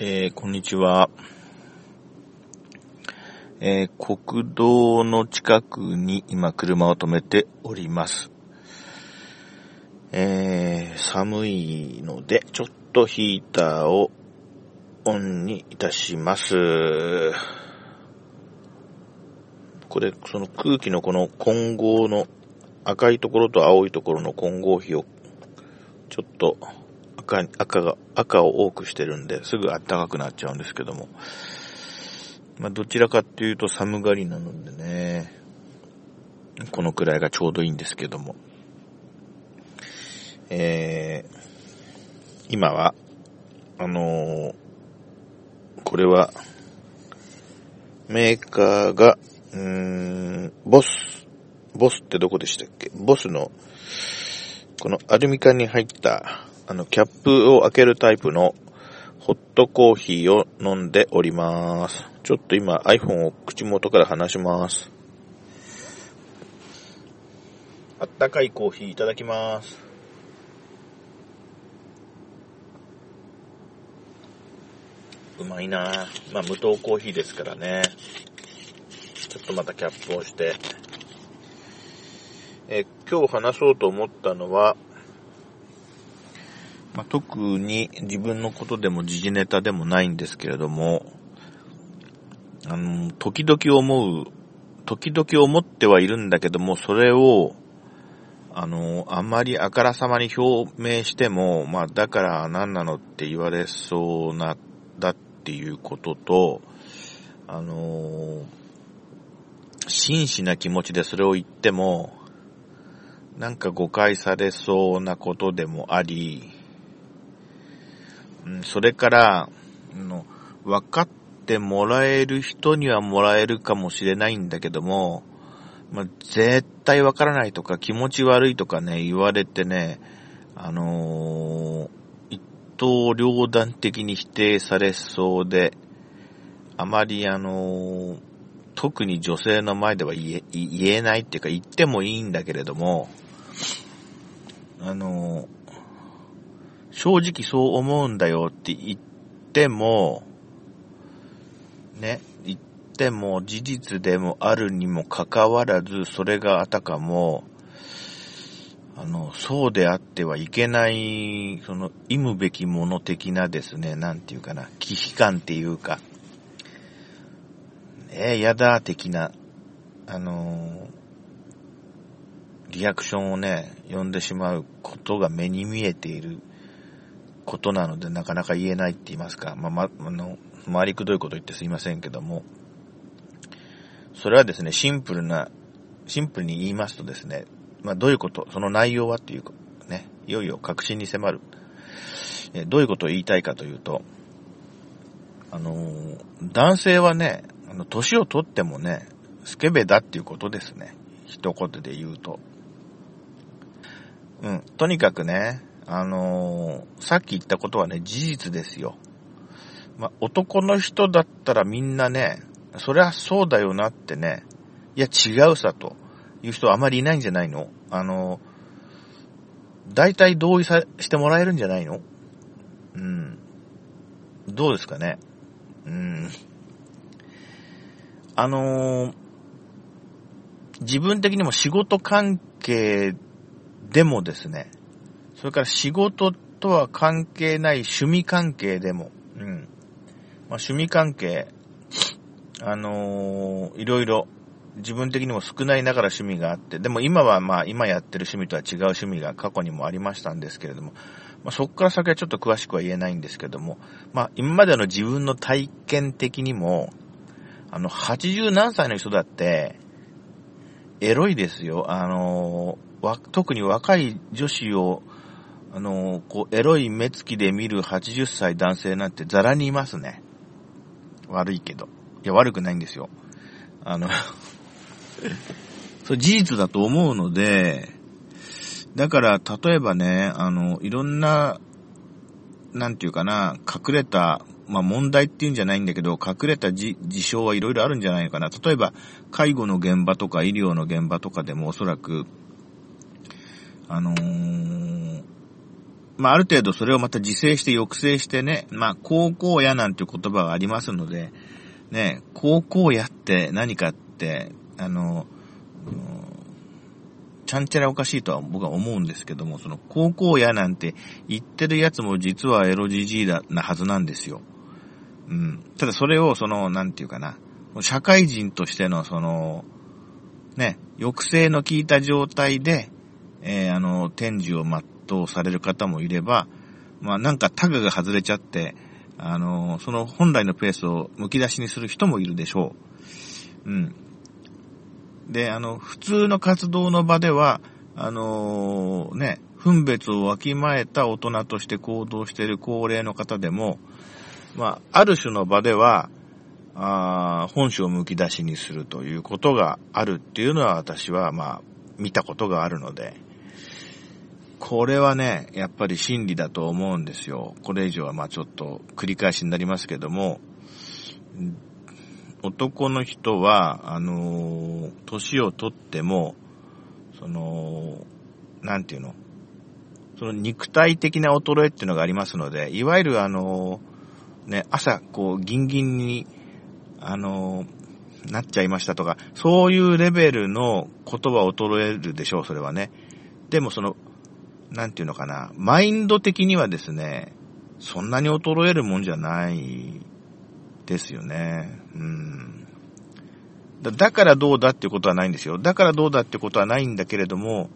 えー、こんにちは。えー、国道の近くに今車を止めております。えー、寒いので、ちょっとヒーターをオンにいたします。これ、その空気のこの混合の赤いところと青いところの混合比をちょっと赤、赤が、赤を多くしてるんで、すぐ暖かくなっちゃうんですけども。まあ、どちらかっていうと寒がりなのでね、このくらいがちょうどいいんですけども。えー、今は、あのー、これは、メーカーが、うーん、ボス、ボスってどこでしたっけ？ボスの、このアルミ缶に入ったあの、キャップを開けるタイプのホットコーヒーを飲んでおります。ちょっと今 iPhone を口元から離します。あったかいコーヒーいただきます。うまいなまあ無糖コーヒーですからね。ちょっとまたキャップをして。え今日話そうと思ったのは、まあ、特に自分のことでも時事ネタでもないんですけれども、あの、時々思う、時々思ってはいるんだけども、それを、あの、あんまりあからさまに表明しても、まあ、だから何なのって言われそうな、だっていうことと、あの、真摯な気持ちでそれを言っても、なんか誤解されそうなことでもあり、それから、の、分かってもらえる人にはもらえるかもしれないんだけども、まあ、絶対分からないとか気持ち悪いとかね、言われてね、あのー、一刀両断的に否定されそうで、あまりあのー、特に女性の前では言え、言えないっていうか言ってもいいんだけれども、あのー正直そう思うんだよって言っても、ね、言っても事実でもあるにもかかわらず、それがあたかも、あの、そうであってはいけない、その、意むべきもの的なですね、なんていうかな、危機感っていうか、えー、やだ、的な、あのー、リアクションをね、呼んでしまうことが目に見えていることなのでなかなか言えないって言いますか、まあ、ま、あの、回りくどいこと言ってすいませんけども、それはですね、シンプルな、シンプルに言いますとですね、まあ、どういうこと、その内容はっていう、ね、いよいよ確信に迫る。えどういうことを言いたいかというと、あの、男性はね、あの、年を取ってもね、スケベだっていうことですね。一言で言うと。うん、とにかくね、あのー、さっき言ったことはね、事実ですよ。ま男の人だったらみんなね、そりゃそうだよなってね、いや違うさという人はあまりいないんじゃないの？あのー、大体同意さしてもらえるんじゃないの？うん。どうですかね？うん。あのー、自分的にも仕事関係でもですね、それから仕事とは関係ない趣味関係でも、うん。まあ、趣味関係、あのー、いろいろ、自分的にも少ないながら趣味があって、でも今はまあ今やってる趣味とは違う趣味が過去にもありましたんですけれども、まあ、そこから先はちょっと詳しくは言えないんですけども、まあ今までの自分の体験的にも、あの、80何歳の人だって、エロいですよ。あのー、特に若い女子をあの、こう、エロい目つきで見る80歳男性なんてザラにいますね。悪いけど。いや、悪くないんですよ。あの それ事実だと思うので、だから、例えばね、あの、いろんな、なんていうかな、隠れた、まあ、問題っていうんじゃないんだけど、隠れた事象はいろいろあるんじゃないのかな。例えば、介護の現場とか医療の現場とかでもおそらく、あのーまあ、ある程度それをまた自制して抑制してね、まあ、高校やなんて言葉がありますので、ね、高校やって何かって、あの、ちゃんちゃらおかしいとは僕は思うんですけども、その高校やなんて言ってるやつも実はエロジジイだなはずなんですよ。うん。ただそれをその、なんていうかな、社会人としてのその、ね、抑制の効いた状態で、えー、あの、展示を全うされる方もいれば、まあなんかタグが外れちゃって、あの、その本来のペースを剥き出しにする人もいるでしょう。うん。で、あの、普通の活動の場では、あのー、ね、分別をわきまえた大人として行動している高齢の方でも、まあ、ある種の場では、あ本性を剥き出しにするということがあるっていうのは私は、まあ、見たことがあるので、これはね、やっぱり真理だと思うんですよ。これ以上はまあちょっと繰り返しになりますけども、男の人は、あのー、年をとっても、その、なんていうの？その肉体的な衰えっていうのがありますので、いわゆるあのー、ね、朝、こう、ギンギンに、あのー、なっちゃいましたとか、そういうレベルの言葉を衰えるでしょう、それはね。でもその、なんていうのかな、マインド的にはですね、そんなに衰えるもんじゃないですよね。うん。だだからどうだってことはないんですよ。だからどうだってことはないんだけれども、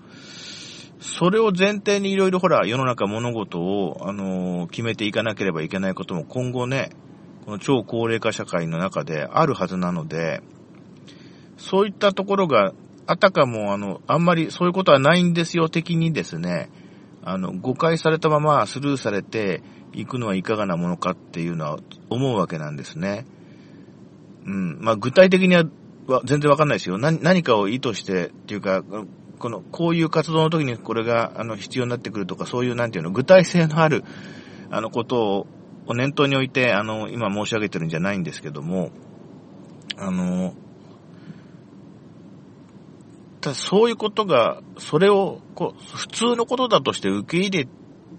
それを前提にいろいろほら、世の中物事を、あのー、決めていかなければいけないことも今後ね、この超高齢化社会の中であるはずなので、そういったところが、あたかも、あの、あんまりそういうことはないんですよ的にですね、あの、誤解されたままスルーされていくのはいかがなものかっていうのは思うわけなんですね。うん。まあ、具体的には全然わかんないですよ。何何かを意図してっていうか、この、こういう活動の時にこれが、あの、必要になってくるとか、そういう、なんていうの、具体性のある、あの、ことを、念頭に置いて、あの、今申し上げてるんじゃないんですけども、あの、だそういうことが、それを、こう、普通のことだとして受け入れ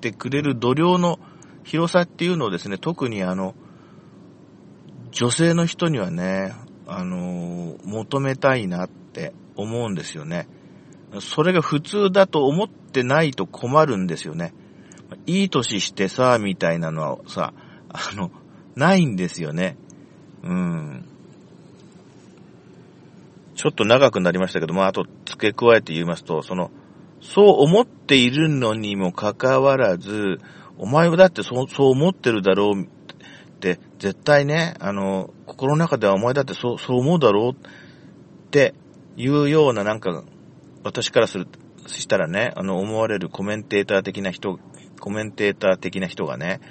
てくれる度量の広さっていうのをですね、特にあの、女性の人にはね、あのー、求めたいなって思うんですよね。それが普通だと思ってないと困るんですよね。いい歳してさ、みたいなのはさ、あの、ないんですよね。うん。ちょっと長くなりましたけども、あと付け加えて言いますと、その、そう思っているのにもかかわらず、お前はだってそう、そう思ってるだろうって絶対ね、あの、心の中ではお前だってそう、そう思うだろうっていうようななんか、私からする、したらね、あの、思われるコメンテーター的な人、コメンテーター的な人がね、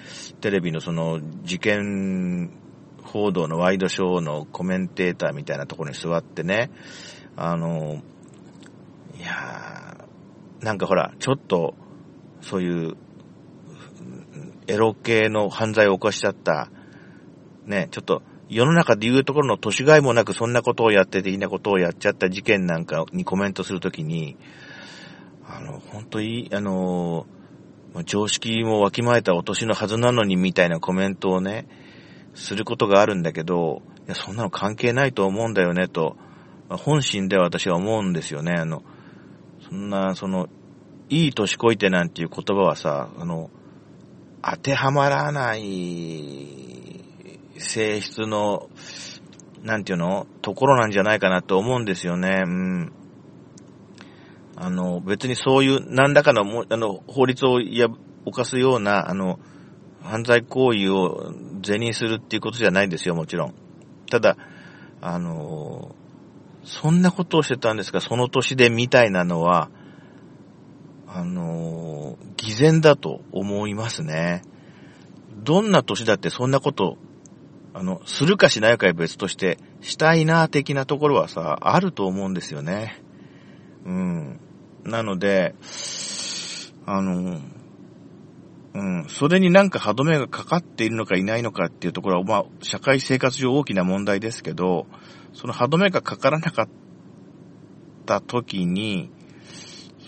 テレビのその、事件報道のワイドショーのコメンテーターみたいなところに座ってね、あの、いや、なんかほら、ちょっと、そういう、エロ系の犯罪を犯しちゃったね、ちょっと世の中で言うところの年がいもなくそんなことをやって的なことをやっちゃった事件なんかにコメントするときに、あの、本当に、あの、常識もわきまえたお年のはずなのにみたいなコメントをね、することがあるんだけど、いや、そんなの関係ないと思うんだよねと、本心では私は思うんですよね。あの、そんな、その、いい年こいてなんていう言葉はさ、あの、当てはまらない性質の、なんていうのところなんじゃないかなと思うんですよね。うん。あの、別にそういう何らかのも、あの、法律をや、犯すような、あの、犯罪行為を是認するっていうことじゃないんですよ、もちろん。ただ、あの、そんなことをしてたんですが、その年でみたいなのは、あの、偽善だと思いますね。どんな年だってそんなことあの、するかしないかは別として、したいな、的なところはさ、あると思うんですよね。うん。なので、あの、うん、それになんか歯止めがかかっているのかいないのかっていうところは、まあ、社会生活上大きな問題ですけど、その歯止めがかからなかった時に、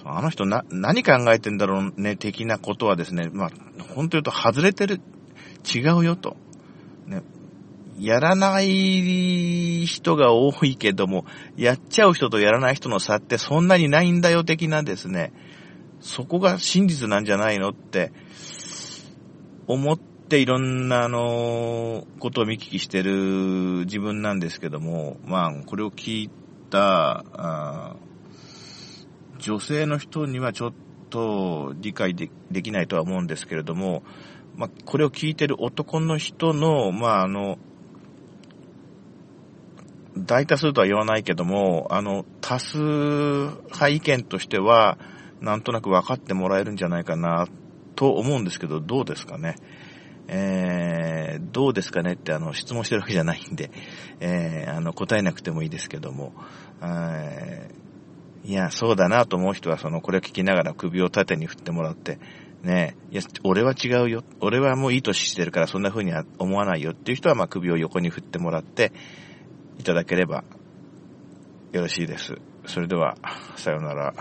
あの人な、何考えてんだろうね、的なことはですね、まあ、本当言うと外れてる、違うよと。ね、やらない人が多いけども、やっちゃう人とやらない人の差ってそんなにないんだよ的なですね、そこが真実なんじゃないのって、思っていろんな、あの、ことを見聞きしてる自分なんですけども、まあ、これを聞いた、女性の人にはちょっと理解できないとは思うんですけれども、まあ、これを聞いてる男の人の、まあ、あの、大多数とは言わないけども、あの、多数派意見としては、なんとなく分かってもらえるんじゃないかな、と思うんですけど、どうですかね？えー、どうですかね？ってあの質問してるわけじゃないんで、えー、あの答えなくてもいいですけども、えー、いや、そうだなと思う人はそのこれを聞きながら首を縦に振ってもらって、ねいや、俺は違うよ。俺はもういい年してるからそんな風には思わないよっていう人はまあ首を横に振ってもらっていただければよろしいです。それでは、さようなら。